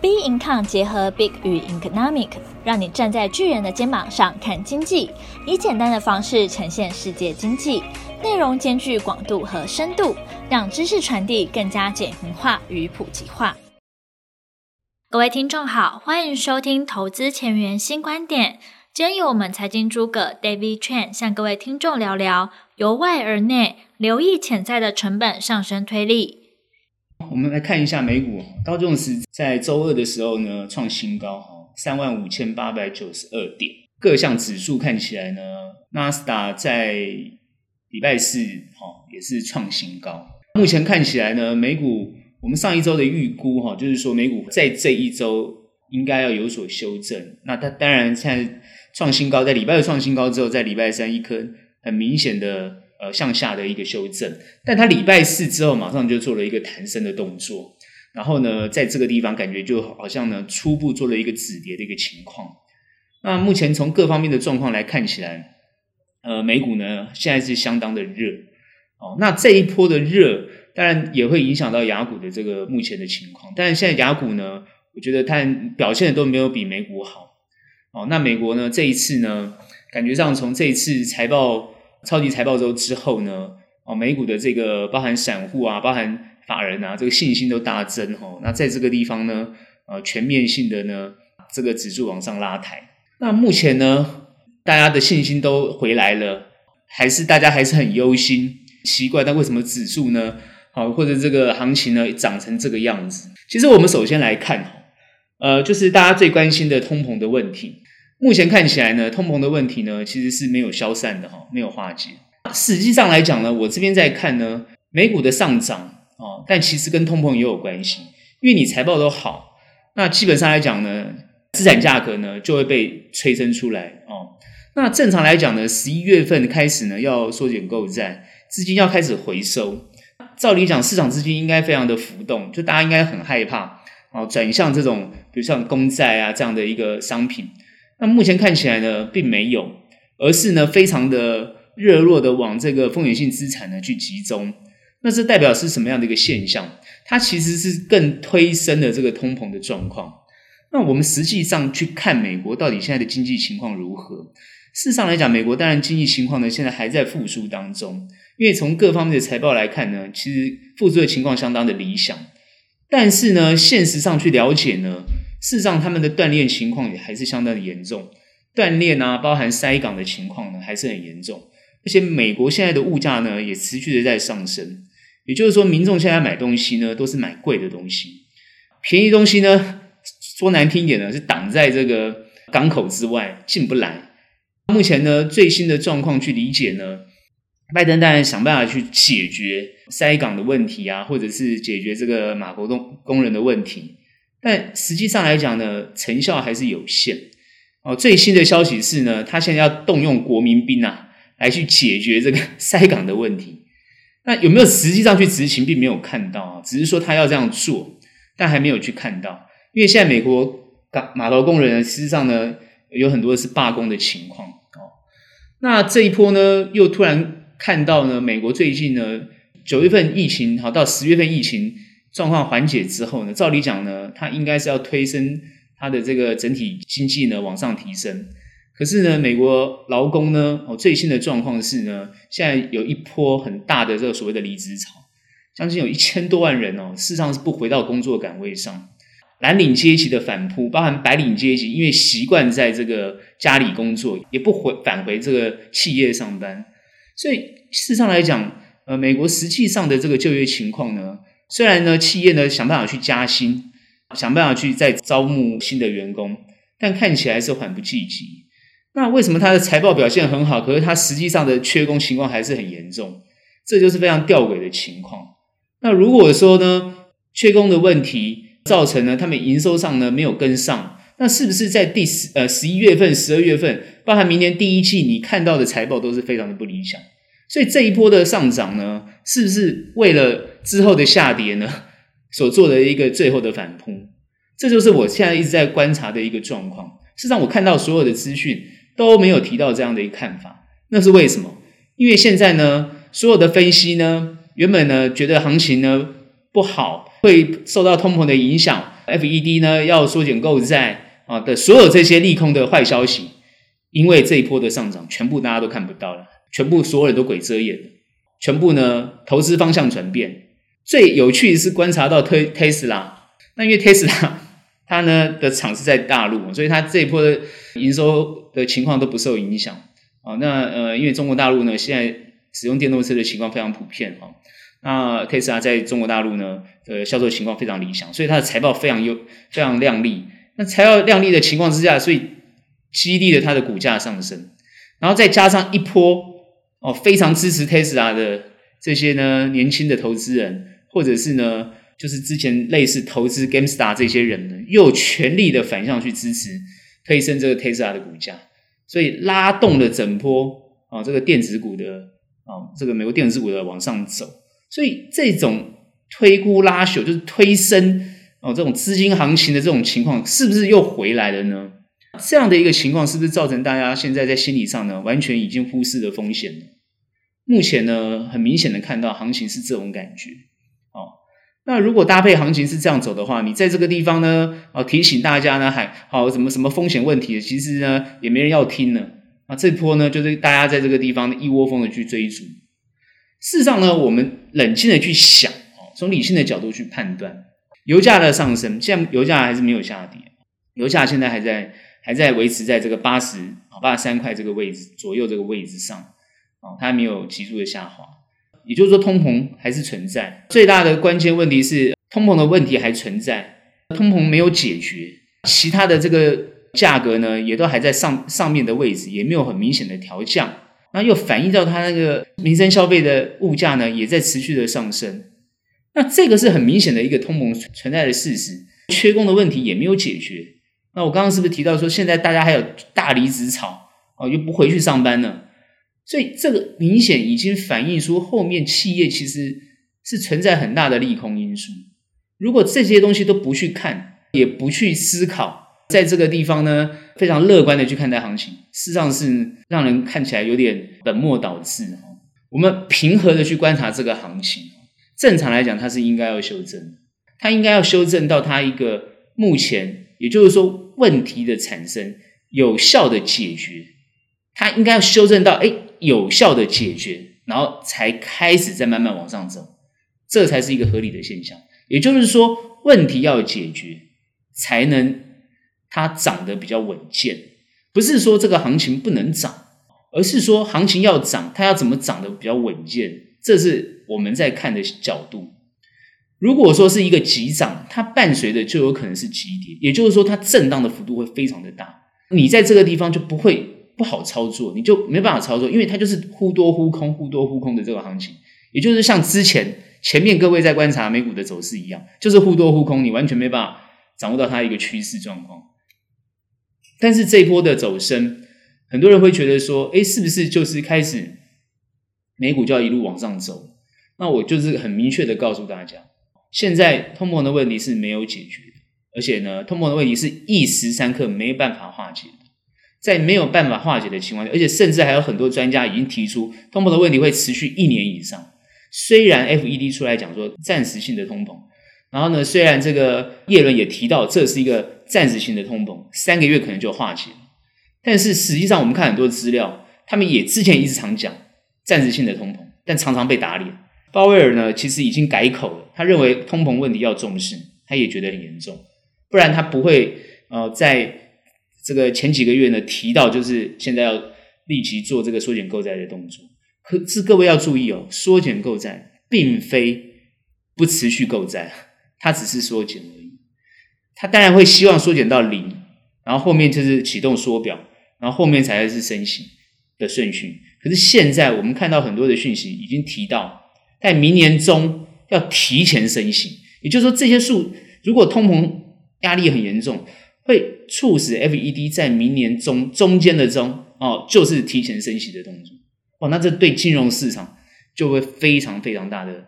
B Income 结合 Big 与 Economic，让你站在巨人的肩膀上看经济，以简单的方式呈现世界经济，内容兼具广度和深度，让知识传递更加简明化与普及化。各位听众好，欢迎收听投资前沿新观点。今天由我们财经诸葛 David Chen 向各位听众聊聊由外而内，留意潜在的成本上升推力。我们来看一下美股，道琼斯在周二的时候呢创新高，哈三万五千八百九十二点。各项指数看起来呢，纳斯达在礼拜四哈也是创新高。目前看起来呢，美股我们上一周的预估哈，就是说美股在这一周应该要有所修正。那它当然现在创新高，在礼拜二创新高之后，在礼拜三一颗很明显的。呃，向下的一个修正，但他礼拜四之后马上就做了一个弹升的动作，然后呢，在这个地方感觉就好像呢，初步做了一个止跌的一个情况。那目前从各方面的状况来看起来，呃，美股呢现在是相当的热哦。那这一波的热，当然也会影响到雅股的这个目前的情况。但是现在雅股呢，我觉得它表现的都没有比美股好哦。那美国呢，这一次呢，感觉上从这一次财报。超级财报周之后呢，哦，美股的这个包含散户啊，包含法人啊，这个信心都大增哦。那在这个地方呢，呃，全面性的呢，这个指数往上拉抬。那目前呢，大家的信心都回来了，还是大家还是很忧心，奇怪，那为什么指数呢，好，或者这个行情呢，长成这个样子？其实我们首先来看，呃，就是大家最关心的通膨的问题。目前看起来呢，通膨的问题呢，其实是没有消散的哈，没有化解。实际上来讲呢，我这边在看呢，美股的上涨哦，但其实跟通膨也有关系，因为你财报都好，那基本上来讲呢，资产价格呢就会被催生出来哦。那正常来讲呢，十一月份开始呢要缩减购债，资金要开始回收。照理讲，市场资金应该非常的浮动，就大家应该很害怕哦，转向这种比如像公债啊这样的一个商品。那目前看起来呢，并没有，而是呢，非常的热络的往这个风险性资产呢去集中。那这代表是什么样的一个现象？它其实是更推升了这个通膨的状况。那我们实际上去看美国到底现在的经济情况如何？事实上来讲，美国当然经济情况呢现在还在复苏当中，因为从各方面的财报来看呢，其实复苏的情况相当的理想。但是呢，现实上去了解呢。事实上，他们的锻炼情况也还是相当的严重，锻炼啊，包含塞港的情况呢，还是很严重。而且，美国现在的物价呢，也持续的在上升。也就是说，民众现在买东西呢，都是买贵的东西，便宜东西呢，说难听一点呢，是挡在这个港口之外，进不来。目前呢，最新的状况去理解呢，拜登当然想办法去解决塞港的问题啊，或者是解决这个码头工工人的问题。但实际上来讲呢，成效还是有限。哦，最新的消息是呢，他现在要动用国民兵啊，来去解决这个 塞港的问题。那有没有实际上去执行，并没有看到啊，只是说他要这样做，但还没有去看到。因为现在美国港码头工人呢，实际上呢，有很多是罢工的情况。哦，那这一波呢，又突然看到呢，美国最近呢，九月份疫情好到十月份疫情。状况缓解之后呢，照理讲呢，它应该是要推升它的这个整体经济呢往上提升。可是呢，美国劳工呢，哦，最新的状况是呢，现在有一波很大的这个所谓的离职潮，将近有一千多万人哦，事实上是不回到工作岗位上。蓝领阶级的反扑，包含白领阶级，因为习惯在这个家里工作，也不回返回这个企业上班。所以事实上来讲，呃，美国实际上的这个就业情况呢，虽然呢，企业呢想办法去加薪，想办法去再招募新的员工，但看起来是缓不济急。那为什么它的财报表现很好，可是它实际上的缺工情况还是很严重？这就是非常吊诡的情况。那如果说呢，缺工的问题造成呢，他们营收上呢没有跟上，那是不是在第十呃十一月份、十二月份，包含明年第一季，你看到的财报都是非常的不理想？所以这一波的上涨呢，是不是为了之后的下跌呢，所做的一个最后的反扑？这就是我现在一直在观察的一个状况。事实上，我看到所有的资讯都没有提到这样的一个看法，那是为什么？因为现在呢，所有的分析呢，原本呢觉得行情呢不好，会受到通膨的影响，FED 呢要缩减购债啊的所有这些利空的坏消息，因为这一波的上涨，全部大家都看不到了，全部所有人都鬼遮眼，全部呢投资方向转变。最有趣的是观察到特特斯拉，那因为特斯拉 它呢的厂是在大陆，所以它这一波的营收的情况都不受影响啊。那呃，因为中国大陆呢现在使用电动车的情况非常普遍哈。那特斯拉在中国大陆呢的销售情况非常理想，所以它的财报非常优、非常亮丽。那财报亮丽的情况之下，所以激励了它的股价上升。然后再加上一波哦，非常支持特斯拉的这些呢年轻的投资人，或者是呢就是之前类似投资 GameStar 这些人呢，又全力的反向去支持推升这个 Tesla 的股价，所以拉动了整波啊这个电子股的啊这个美国电子股的往上走。所以这种推估拉朽，就是推升哦，这种资金行情的这种情况，是不是又回来了呢？这样的一个情况，是不是造成大家现在在心理上呢，完全已经忽视了风险呢？目前呢，很明显的看到行情是这种感觉。那如果搭配行情是这样走的话，你在这个地方呢，啊，提醒大家呢，还好什么什么风险问题，其实呢，也没人要听呢。啊，这波呢，就是大家在这个地方一窝蜂的去追逐。事实上呢，我们冷静的去想，从理性的角度去判断，油价的上升，现在油价还是没有下跌，油价现在还在还在维持在这个八十啊八十三块这个位置左右这个位置上，啊，它没有急速的下滑，也就是说通膨还是存在。最大的关键问题是通膨的问题还存在，通膨没有解决，其他的这个价格呢也都还在上上面的位置，也没有很明显的调降。那又反映到它那个民生消费的物价呢，也在持续的上升。那这个是很明显的一个通膨存在的事实，缺工的问题也没有解决。那我刚刚是不是提到说，现在大家还有大离职潮哦，又不回去上班了？所以这个明显已经反映出后面企业其实是存在很大的利空因素。如果这些东西都不去看，也不去思考。在这个地方呢，非常乐观的去看待行情，事实上是让人看起来有点本末倒置。我们平和的去观察这个行情，正常来讲，它是应该要修正，它应该要修正到它一个目前，也就是说问题的产生有效的解决，它应该要修正到哎有效的解决，然后才开始再慢慢往上走，这才是一个合理的现象。也就是说，问题要解决才能。它涨得比较稳健，不是说这个行情不能涨，而是说行情要涨，它要怎么涨得比较稳健？这是我们在看的角度。如果说是一个急涨，它伴随的就有可能是急跌，也就是说它震荡的幅度会非常的大。你在这个地方就不会不好操作，你就没办法操作，因为它就是忽多忽空、忽多忽空的这个行情，也就是像之前前面各位在观察美股的走势一样，就是忽多忽空，你完全没办法掌握到它一个趋势状况。但是这一波的走升，很多人会觉得说，诶，是不是就是开始美股就要一路往上走？那我就是很明确的告诉大家，现在通膨的问题是没有解决的，而且呢，通膨的问题是一时三刻没办法化解。在没有办法化解的情况下，而且甚至还有很多专家已经提出，通膨的问题会持续一年以上。虽然 FED 出来讲说暂时性的通膨。然后呢，虽然这个叶伦也提到这是一个暂时性的通膨，三个月可能就化解，但是实际上我们看很多资料，他们也之前一直常讲暂时性的通膨，但常常被打脸。鲍威尔呢，其实已经改口了，他认为通膨问题要重视，他也觉得很严重，不然他不会呃在这个前几个月呢提到就是现在要立即做这个缩减购债的动作。可是各位要注意哦，缩减购债并非不持续购债。它只是缩减而已，它当然会希望缩减到零，然后后面就是启动缩表，然后后面才会是升息的顺序。可是现在我们看到很多的讯息已经提到，在明年中要提前升息，也就是说这些数如果通膨压力很严重，会促使 FED 在明年中中间的中哦，就是提前升息的动作。哦，那这对金融市场就会非常非常大的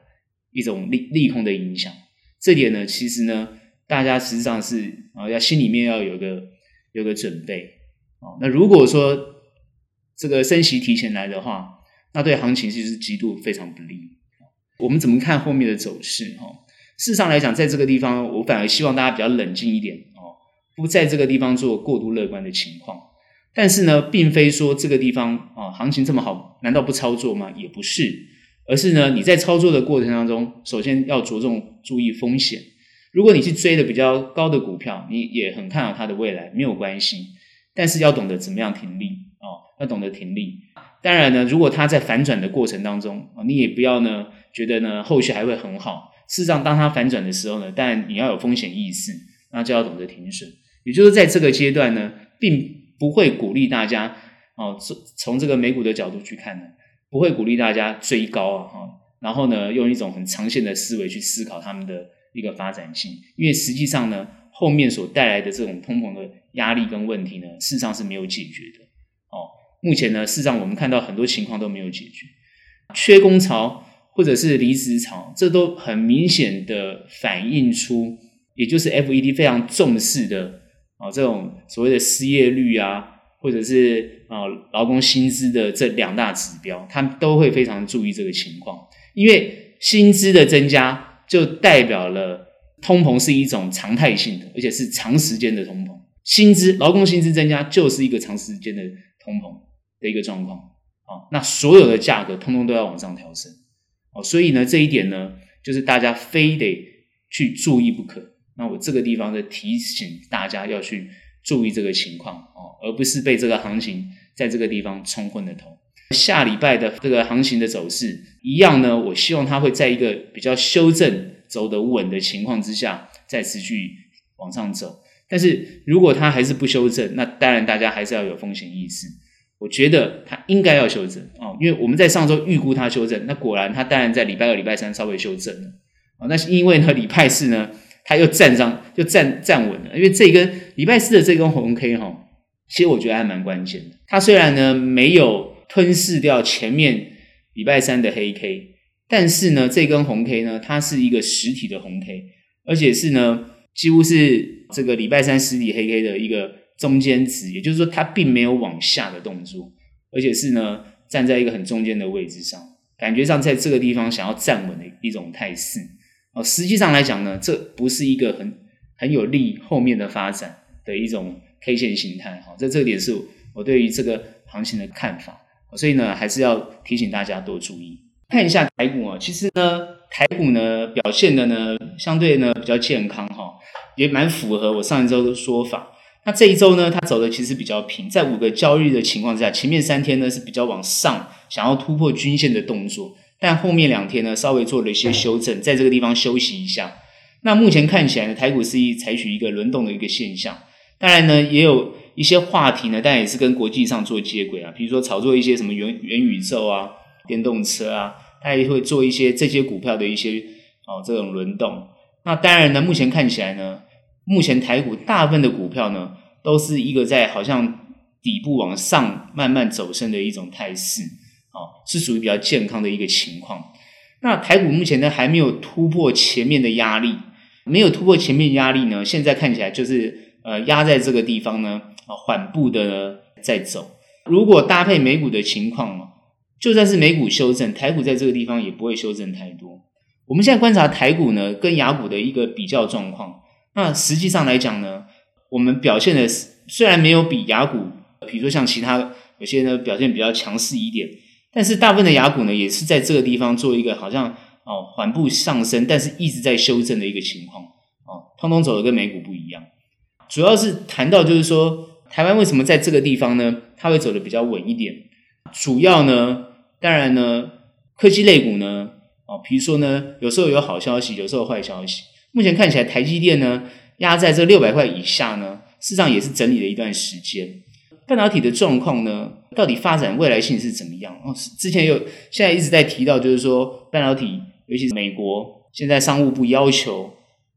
一种利利空的影响。这点呢，其实呢，大家实际上是啊，要心里面要有个有个准备啊。那如果说这个升息提前来的话，那对行情其实极度非常不利。我们怎么看后面的走势？哈，事实上来讲，在这个地方，我反而希望大家比较冷静一点，不在这个地方做过度乐观的情况。但是呢，并非说这个地方啊、行情这么好，难道不操作吗？也不是，而是呢，你在操作的过程当中，首先要着重注意风险。如果你去追的比较高的股票，你也很看好它的未来，没有关系。但是要懂得怎么样停利哦，要懂得停利。当然呢，如果它在反转的过程当中啊，你也不要呢觉得呢后续还会很好。事实上，当它反转的时候呢，但你要有风险意识，那就要懂得停损。也就是在这个阶段呢，并不会鼓励大家哦，从从这个美股的角度去看呢，不会鼓励大家追高啊，哈，然后呢，用一种很长线的思维去思考他们的一个发展性，因为实际上呢，后面所带来的这种通膨的压力跟问题呢，事实上是没有解决的。哦，目前呢，事实上我们看到很多情况都没有解决，缺工潮。或者是离职潮，这都很明显的反映出，也就是 FED 非常重视的啊，这种所谓的失业率啊，或者是啊劳工薪资的这两大指标，他们都会非常注意这个情况，因为薪资的增加就代表了通膨是一种常态性的，而且是长时间的通膨。薪资劳工薪资增加就是一个长时间的通膨的一个状况啊，那所有的价格通通都要往上调升。哦，所以呢，这一点呢，就是大家非得去注意不可。那我这个地方的提醒大家要去注意这个情况哦，而不是被这个行情在这个地方冲昏了头。下礼拜的这个行情的走势一样呢，我希望它会在一个比较修正、走得稳的情况之下，再持续往上走。但是如果它还是不修正，那当然大家还是要有风险意识。我觉得它应该要修正哦，因为我们在上周预估它修正，那果然它当然在礼拜二、礼拜三稍微修正了啊。那是因为呢，礼拜四呢，它又站上，就站站稳了。因为这根礼拜四的这根红 K 哈，其实我觉得还蛮关键的。它虽然呢没有吞噬掉前面礼拜三的黑 K，但是呢，这根红 K 呢，它是一个实体的红 K，而且是呢，几乎是这个礼拜三实体黑 K 的一个。中间值，也就是说，它并没有往下的动作，而且是呢站在一个很中间的位置上，感觉上在这个地方想要站稳的一种态势。哦，实际上来讲呢，这不是一个很很有利后面的发展的一种 K 线形态。哈，在这个点是我对于这个行情的看法。所以呢，还是要提醒大家多注意，看一下台股啊。其实呢，台股呢表现的呢相对呢比较健康哈，也蛮符合我上一周的说法。那这一周呢，它走的其实比较平，在五个交易日的情况之下，前面三天呢是比较往上，想要突破均线的动作，但后面两天呢稍微做了一些修正，在这个地方休息一下。那目前看起来呢，台股是一采取一个轮动的一个现象，当然呢也有一些话题呢，但也是跟国际上做接轨啊，比如说炒作一些什么元元宇宙啊、电动车啊，它也会做一些这些股票的一些哦这种轮动。那当然呢，目前看起来呢。目前台股大部分的股票呢，都是一个在好像底部往上慢慢走升的一种态势，哦，是属于比较健康的一个情况。那台股目前呢，还没有突破前面的压力，没有突破前面压力呢，现在看起来就是呃压在这个地方呢，啊缓步的在走。如果搭配美股的情况嘛，就算是美股修正，台股在这个地方也不会修正太多。我们现在观察台股呢，跟雅股的一个比较状况。那实际上来讲呢，我们表现的虽然没有比雅股，比如说像其他有些呢表现比较强势一点，但是大部分的雅股呢也是在这个地方做一个好像哦缓步上升，但是一直在修正的一个情况哦，通通走的跟美股不一样。主要是谈到就是说，台湾为什么在这个地方呢，它会走的比较稳一点？主要呢，当然呢，科技类股呢，哦，比如说呢，有时候有好消息，有时候坏消息。目前看起来，台积电呢压在这六百块以下呢，事实上也是整理了一段时间。半导体的状况呢，到底发展未来性是怎么样？哦，之前有现在一直在提到，就是说半导体，尤其是美国现在商务部要求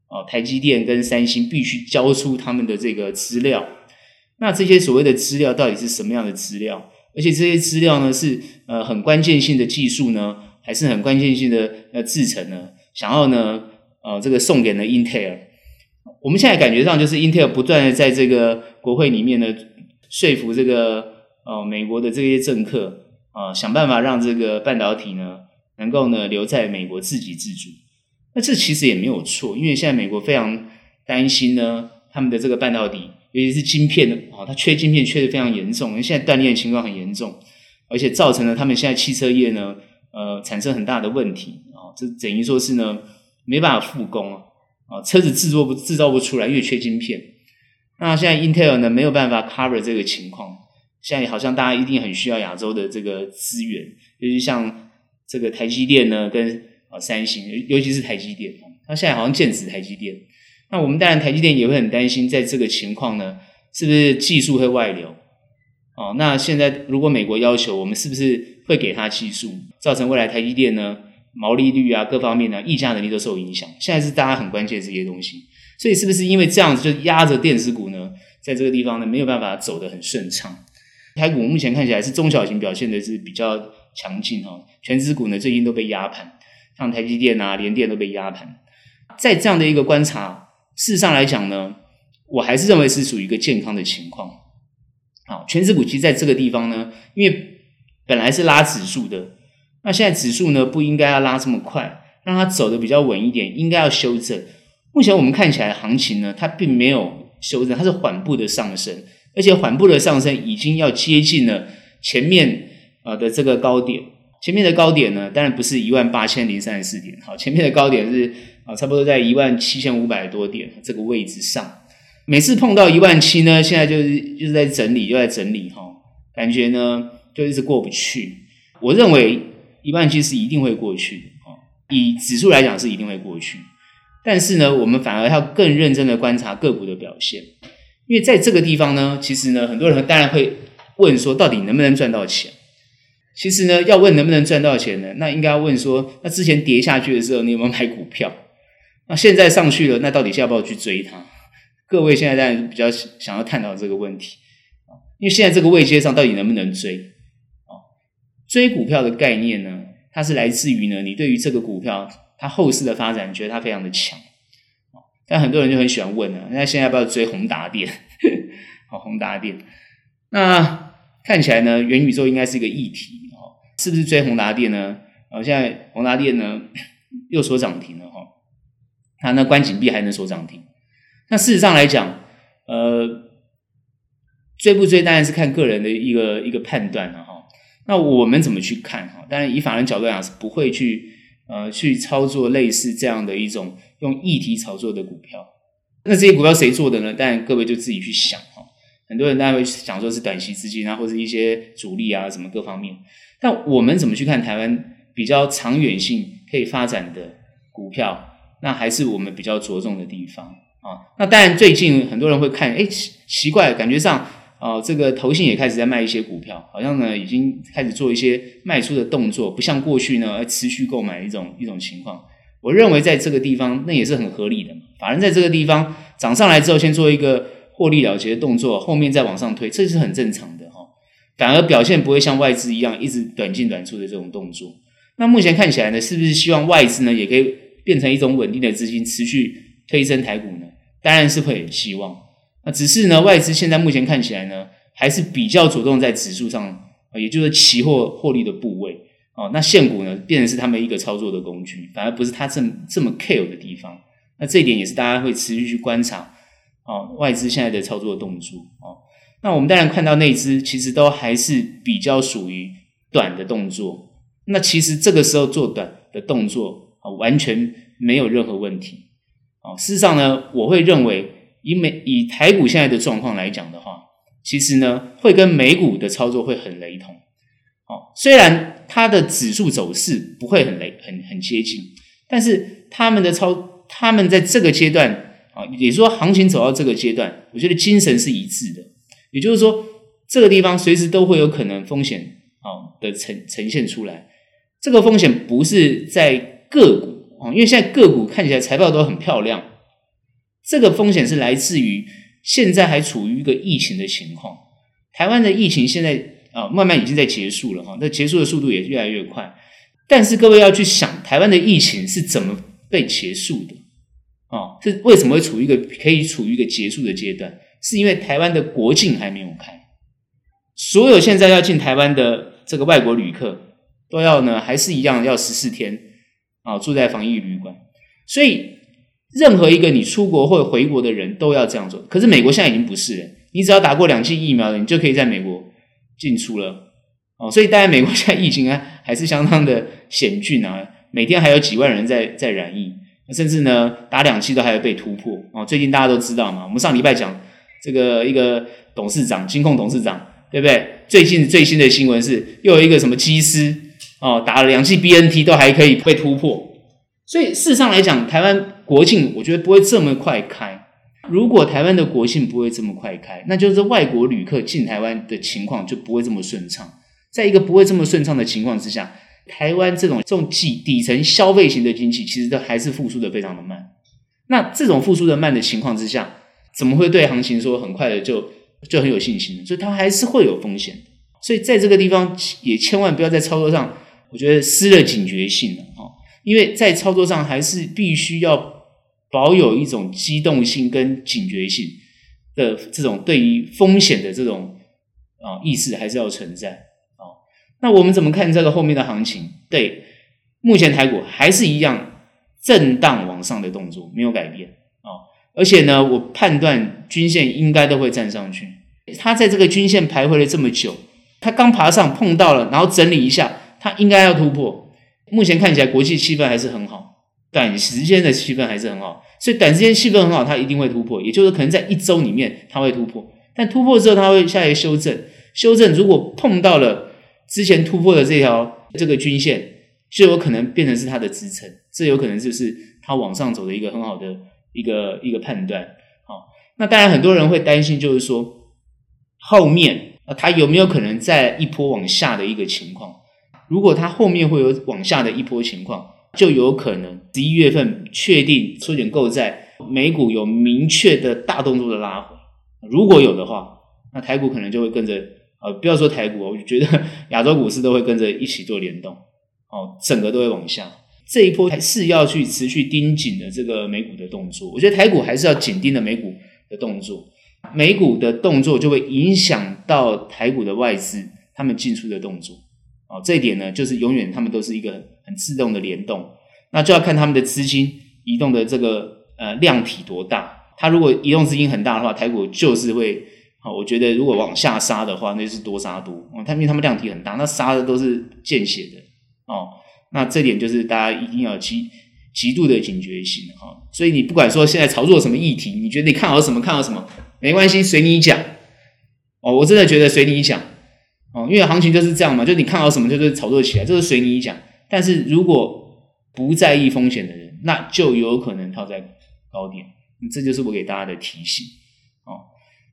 哦，台积电跟三星必须交出他们的这个资料。那这些所谓的资料到底是什么样的资料？而且这些资料呢，是呃很关键性的技术呢，还是很关键性的呃制程呢？想要呢？呃，这个送给了 Intel。我们现在感觉上就是 Intel 不断的在这个国会里面呢说服这个呃美国的这些政客啊，想办法让这个半导体呢能够呢留在美国自给自足。那这其实也没有错，因为现在美国非常担心呢，他们的这个半导体，尤其是晶片的啊，它缺晶片缺的非常严重，因为现在断链情况很严重，而且造成了他们现在汽车业呢，呃，产生很大的问题啊，这等于说是呢，没办法复工啊，啊，车子制作不制造不出来，因为缺晶片。那现在 Intel 呢，没有办法 cover 这个情况，现在好像大家一定很需要亚洲的这个资源，尤其像这个台积电呢，跟啊三星，尤其是台积电，它现在好像剑指台积电。那我们当然台积电也会很担心，在这个情况呢，是不是技术会外流？哦，那现在如果美国要求我们，是不是会给他技术，造成未来台积电呢毛利率啊各方面呢议价能力都受影响？现在是大家很关切这些东西。所以是不是因为这样子就压着电子股呢，在这个地方呢没有办法走得很顺畅？台股目前看起来是中小型表现的是比较强劲哈，权值股呢最近都被压盘，像台积电啊、联电都被压盘。在这样的一个观察，事实上来讲呢，我还是认为是属于一个健康的情况。好，权值股其实在这个地方呢，因为本来是拉指数的，那现在指数呢不应该要拉这么快，让它走得比较稳一点，应该要修正。目前我们看起来行情呢，它并没有修正，它是缓步的上升，而且缓步的上升已经要接近了前面呃的这个高点。前面的高点呢，当然不是一万八千零三十四点，好，前面的高点是啊，差不多在一万七千五百多点这个位置上。每次碰到一万七呢，现在就是就是在整理，又在整理哈，感觉呢就一直过不去。我认为一万七是一定会过去的，以指数来讲是一定会过去。但是呢，我们反而要更认真的观察个股的表现，因为在这个地方呢，其实呢，很多人当然会问说，到底能不能赚到钱？其实呢，要问能不能赚到钱呢，那应该要问说，那之前跌下去的时候，你有没有买股票？那现在上去了，那到底要不要去追它？各位现在当然比较想要探讨这个问题，因为现在这个位阶上到底能不能追？追股票的概念呢，它是来自于呢，你对于这个股票。它后市的发展，觉得它非常的强，但很多人就很喜欢问了，那现在要不要追宏达电？好，宏达电，那看起来呢，元宇宙应该是一个议题哦，是不是追宏达电呢？哦，现在宏达电呢又说涨停了哈，它那关禁闭还能说涨停？那事实上来讲，呃，追不追当然是看个人的一个一个判断了哈。那我们怎么去看哈？当然以法人角度来讲是不会去。呃，去操作类似这样的一种用议题炒作的股票，那这些股票谁做的呢？当然各位就自己去想哈。很多人当然会想说是短期资金啊，或者一些主力啊，什么各方面。但我们怎么去看台湾比较长远性可以发展的股票？那还是我们比较着重的地方啊。那当然最近很多人会看，哎，奇奇怪，感觉上。哦，这个投信也开始在卖一些股票，好像呢已经开始做一些卖出的动作，不像过去呢持续购买一种一种情况。我认为在这个地方那也是很合理的嘛，法人在这个地方涨上来之后，先做一个获利了结的动作，后面再往上推，这是很正常的哈、哦。反而表现不会像外资一样一直短进短出的这种动作。那目前看起来呢，是不是希望外资呢也可以变成一种稳定的资金，持续推升台股呢？当然是会很希望。那只是呢，外资现在目前看起来呢，还是比较着重在指数上，也就是期货获利的部位哦。那现股呢，变成是他们一个操作的工具，反而不是他这么这么 care 的地方。那这一点也是大家会持续去观察哦，外资现在的操作动作哦。那我们当然看到内资其实都还是比较属于短的动作。那其实这个时候做短的动作啊，完全没有任何问题哦。事实上呢，我会认为。以美以台股现在的状况来讲的话，其实呢会跟美股的操作会很雷同。哦，虽然它的指数走势不会很雷很很接近，但是他们的操他们在这个阶段啊，也说行情走到这个阶段，我觉得精神是一致的。也就是说，这个地方随时都会有可能风险啊的呈呈现出来。这个风险不是在个股啊，因为现在个股看起来财报都很漂亮。这个风险是来自于现在还处于一个疫情的情况，台湾的疫情现在啊慢慢已经在结束了哈，那结束的速度也越来越快。但是各位要去想，台湾的疫情是怎么被结束的？啊，是为什么会处于一个可以处于一个结束的阶段？是因为台湾的国境还没有开，所有现在要进台湾的这个外国旅客都要呢，还是一样要十四天啊住在防疫旅馆。所以任何一个你出国或回国的人都要这样做。可是美国现在已经不是了，你只要打过两剂疫苗了，你就可以在美国进出了。哦，所以当然美国现在疫情啊 还是相当的险峻啊，每天还有几万人在在染疫，甚至呢打两剂都还要被突破。哦，最近大家都知道嘛，我们上礼拜讲这个一个董事长，金控董事长，对不对？最近最新的新闻是又有一个什么机师。哦，打了两剂 BNT 都还可以被突破，所以事实上来讲，台湾国庆我觉得不会这么快开。如果台湾的国庆不会这么快开，那就是外国旅客进台湾的情况就不会这么顺畅。在一个不会这么顺畅的情况之下，台湾这种这种底底层消费型的经济其实都还是复苏的非常的慢。那这种复苏的慢的情况之下，怎么会对行情说很快的就就很有信心呢？所以它还是会有风险。所以在这个地方也千万不要在操作上。我觉得失了警觉性了哈，因为在操作上还是必须要保有一种机动性跟警觉性的这种对于风险的这种啊意识还是要存在啊。那我们怎么看这个后面的行情？对，目前台股还是一样震荡往上的动作没有改变啊，而且呢，我判断均线应该都会站上去。它在这个均线徘徊了这么久，它刚爬上碰到了，然后整理一下。它应该要突破，目前看起来国际气氛还是很好，短时间的气氛还是很好，所以短时间气氛很好，它一定会突破，也就是可能在一周里面它会突破，但突破之后它会下来修正，修正如果碰到了之前突破的这条这个均线，就有可能变成是它的支撑，这有可能就是它往上走的一个很好的一个一个判断。好，那当然很多人会担心，就是说后面啊它有没有可能再一波往下的一个情况？如果它后面会有往下的一波情况，就有可能十一月份确定缩减购债，美股有明确的大动作的拉回。如果有的话，那台股可能就会跟着，呃，不要说台股，我觉得亚洲股市都会跟着一起做联动，哦，整个都会往下。这一波还是要去持续盯紧的这个美股的动作，我觉得台股还是要紧盯的美股的动作，美股的动作就会影响到台股的外资他们进出的动作。这一点呢，就是永远他们都是一个很自动的联动，那就要看他们的资金移动的这个呃量体多大。它如果移动资金很大的话，台股就是会，好，我觉得如果往下杀的话，那就是多杀多。哦，因为他们量体很大，那杀的都是见血的。哦，那这点就是大家一定要极极度的警觉性哈。所以你不管说现在炒作什么议题，你觉得你看好什么看好什么，没关系，随你讲。哦，我真的觉得随你讲。哦，因为行情就是这样嘛，就你看好什么就是炒作起来，这是随你讲。但是如果不在意风险的人，那就有可能套在高点。这就是我给大家的提醒。哦，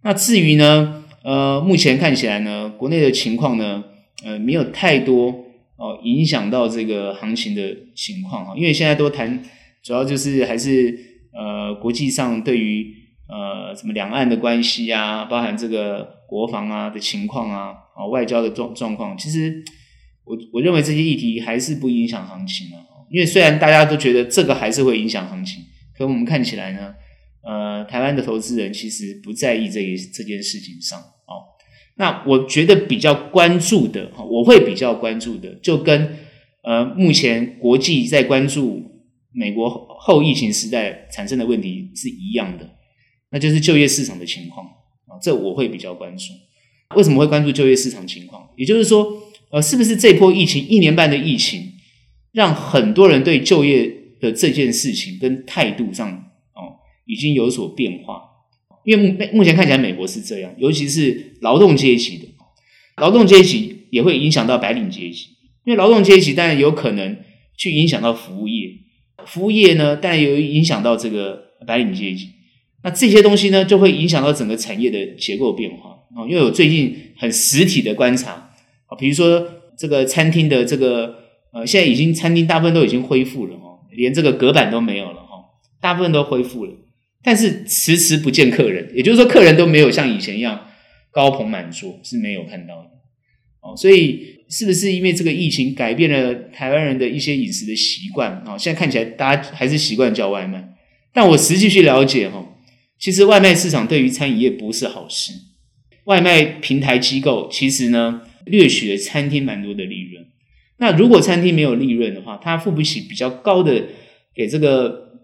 那至于呢，呃，目前看起来呢，国内的情况呢，呃，没有太多哦影响到这个行情的情况啊，因为现在都谈，主要就是还是呃国际上对于呃什么两岸的关系啊，包含这个国防啊的情况啊。啊，外交的状状况，其实我我认为这些议题还是不影响行情的，因为虽然大家都觉得这个还是会影响行情，可我们看起来呢，呃，台湾的投资人其实不在意这一这件事情上哦。那我觉得比较关注的，我会比较关注的，就跟呃目前国际在关注美国后疫情时代产生的问题是一样的，那就是就业市场的情况啊，这我会比较关注。为什么会关注就业市场情况？也就是说，呃，是不是这波疫情一年半的疫情，让很多人对就业的这件事情跟态度上，哦，已经有所变化？因为目目前看起来，美国是这样，尤其是劳动阶级的，劳动阶级也会影响到白领阶级，因为劳动阶级当然有可能去影响到服务业，服务业呢，当然也有影响到这个白领阶级，那这些东西呢，就会影响到整个产业的结构变化。啊，因为我最近很实体的观察啊，比如说这个餐厅的这个呃，现在已经餐厅大部分都已经恢复了哦，连这个隔板都没有了哈，大部分都恢复了，但是迟迟不见客人，也就是说客人都没有像以前一样高朋满座，是没有看到的哦，所以是不是因为这个疫情改变了台湾人的一些饮食的习惯啊？现在看起来大家还是习惯叫外卖，但我实际去了解哈，其实外卖市场对于餐饮业不是好事。外卖平台机构其实呢，掠取了餐厅蛮多的利润。那如果餐厅没有利润的话，他付不起比较高的给这个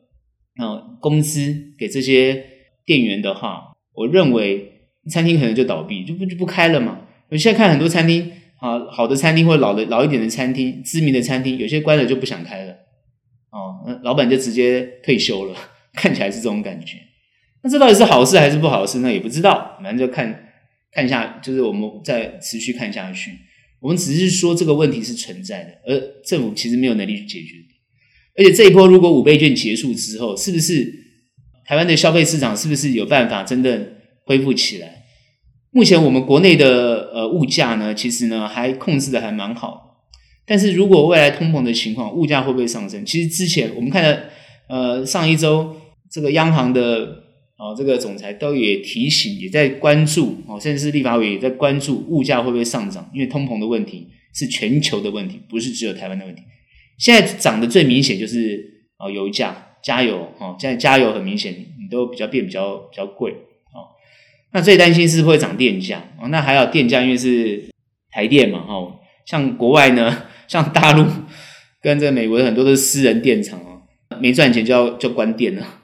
呃工资给这些店员的话，我认为餐厅可能就倒闭，就不就不开了嘛。我现在看很多餐厅啊，好的餐厅或老的老一点的餐厅，知名的餐厅，有些关了就不想开了，哦，那老板就直接退休了，看起来是这种感觉。那这到底是好事还是不好事呢？也不知道，反正就看看下，就是我们再持续看下去。我们只是说这个问题是存在的，而政府其实没有能力去解决。而且这一波如果五倍券结束之后，是不是台湾的消费市场是不是有办法真的恢复起来？目前我们国内的呃物价呢，其实呢还控制的还蛮好。但是如果未来通膨的情况，物价会不会上升？其实之前我们看到呃上一周这个央行的。哦，这个总裁都也提醒，也在关注哦，甚至是立法委也在关注物价会不会上涨，因为通膨的问题是全球的问题，不是只有台湾的问题。现在涨的最明显就是哦，油价，加油哦，现在加油很明显，你都比较变比较比较贵哦。那最担心是会涨电价哦，那还有电价，因为是台电嘛哦，像国外呢，像大陆跟这美国的很多都是私人电厂哦，没赚钱就要就关电了。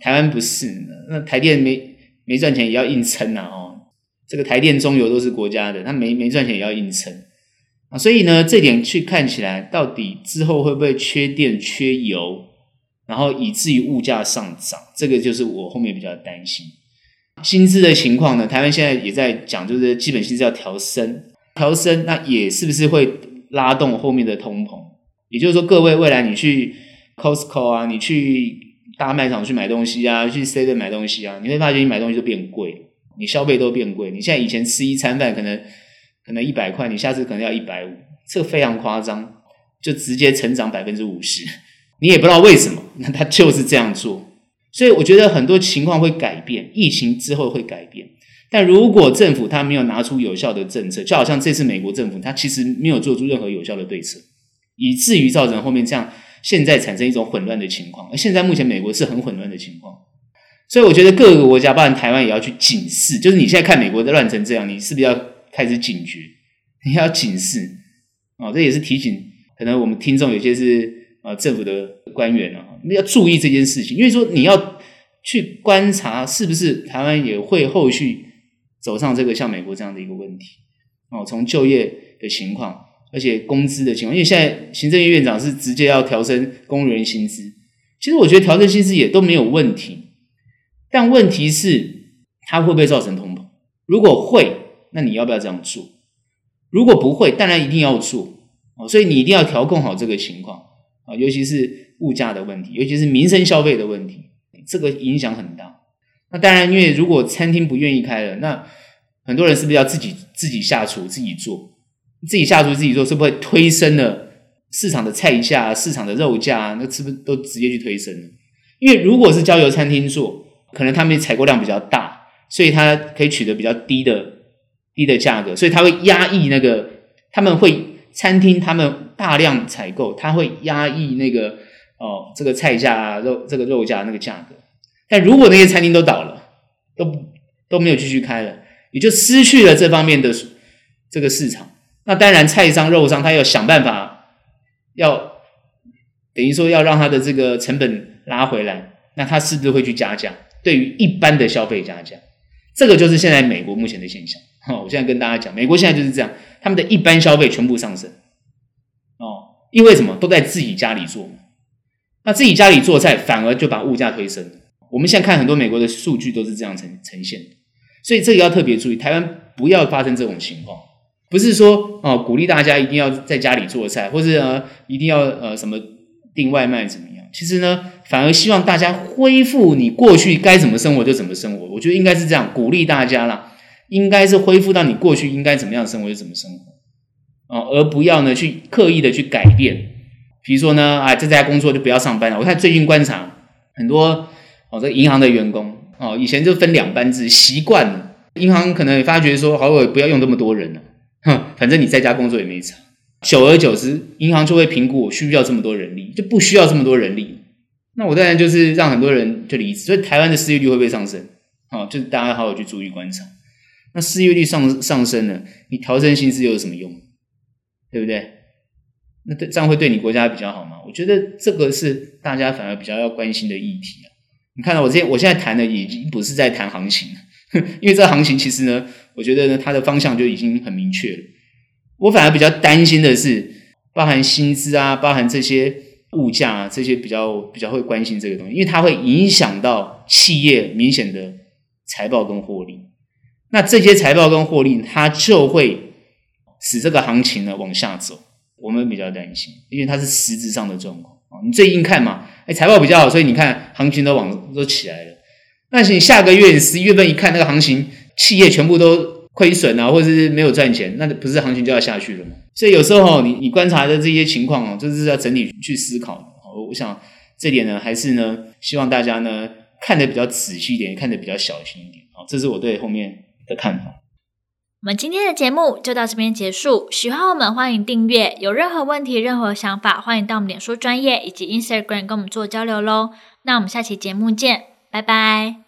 台湾不是，那台电没没赚钱也要硬撑呐哦。这个台电、中油都是国家的，他没没赚钱也要硬撑啊。所以呢，这点去看起来，到底之后会不会缺电、缺油，然后以至于物价上涨？这个就是我后面比较担心。薪资的情况呢，台湾现在也在讲，就是基本薪资要调升，调升那也是不是会拉动后面的通膨？也就是说，各位未来你去 Costco 啊，你去。大卖场去买东西啊，去 Seven 买东西啊，你会发觉你买东西都变贵，你消费都变贵。你现在以前吃一餐饭可能可能一百块，你下次可能要一百五，这个非常夸张，就直接成长百分之五十。你也不知道为什么，那他就是这样做。所以我觉得很多情况会改变，疫情之后会改变。但如果政府他没有拿出有效的政策，就好像这次美国政府他其实没有做出任何有效的对策，以至于造成后面这样。现在产生一种混乱的情况，而现在目前美国是很混乱的情况，所以我觉得各个国家，包含台湾，也要去警示。就是你现在看美国的乱成这样，你是不是要开始警觉？你要警示啊！这也是提醒，可能我们听众有些是啊政府的官员啊，要注意这件事情，因为说你要去观察，是不是台湾也会后续走上这个像美国这样的一个问题哦，从就业的情况。而且工资的情况，因为现在行政院院长是直接要调升公务员薪资，其实我觉得调升薪资也都没有问题，但问题是它会不会造成通膨？如果会，那你要不要这样做？如果不会，当然一定要做哦。所以你一定要调控好这个情况啊，尤其是物价的问题，尤其是民生消费的问题，这个影响很大。那当然，因为如果餐厅不愿意开了，那很多人是不是要自己自己下厨自己做？自己下厨自己做，是不是会推升了市场的菜价、市场的肉价？那是不是都直接去推升了？因为如果是交由餐厅做，可能他们采购量比较大，所以他可以取得比较低的低的价格，所以他会压抑那个他们会餐厅他们大量采购，他会压抑那个哦这个菜价肉这个肉价那个价格。但如果那些餐厅都倒了，都都没有继续开了，也就失去了这方面的这个市场。那当然，菜商、肉商他要想办法，要等于说要让他的这个成本拉回来，那他是不是会去加价？对于一般的消费加价，这个就是现在美国目前的现象。哦，我现在跟大家讲，美国现在就是这样，他们的一般消费全部上升。哦，因为什么？都在自己家里做，那自己家里做菜，反而就把物价推升。我们现在看很多美国的数据都是这样呈呈现的，所以这个要特别注意，台湾不要发生这种情况。不是说哦，鼓励大家一定要在家里做菜，或是呃，一定要呃什么订外卖怎么样？其实呢，反而希望大家恢复你过去该怎么生活就怎么生活。我觉得应该是这样，鼓励大家啦，应该是恢复到你过去应该怎么样生活就怎么生活哦，而不要呢去刻意的去改变。比如说呢，啊，在家工作就不要上班了。我看最近观察很多哦，这银行的员工哦，以前就分两班制，习惯了，银行可能也发觉说，好，我不要用这么多人了。哼，反正你在家工作也没差，久而久之，银行就会评估我需不需要这么多人力，就不需要这么多人力。那我当然就是让很多人就离职，所以台湾的失业率会不会上升？好，就是大家好好去注意观察。那失业率上上升了，你调整薪资又有什么用？对不对？那对这样会对你国家比较好吗？我觉得这个是大家反而比较要关心的议题啊。你看到我这我现在谈的已经不是在谈行情了，因为这行情其实呢，我觉得呢它的方向就已经很明确了。我反而比较担心的是，包含薪资啊，包含这些物价啊，这些比较比较会关心这个东西，因为它会影响到企业明显的财报跟获利。那这些财报跟获利，它就会使这个行情呢往下走。我们比较担心，因为它是实质上的状况啊。你最近看嘛，哎，财报比较好，所以你看行情都往都起来了。但你下个月你十一月份一看，那个行情企业全部都亏损啊，或者是没有赚钱，那不是行情就要下去了吗？所以有时候你你观察的这些情况哦，就是要整体去思考。我想这点呢，还是呢，希望大家呢看得比较仔细一点，看得比较小心一点啊。这是我对后面的看法。我们今天的节目就到这边结束。喜欢我们，欢迎订阅。有任何问题、任何想法，欢迎到我们脸书专业以及 Instagram 跟我们做交流喽。那我们下期节目见，拜拜。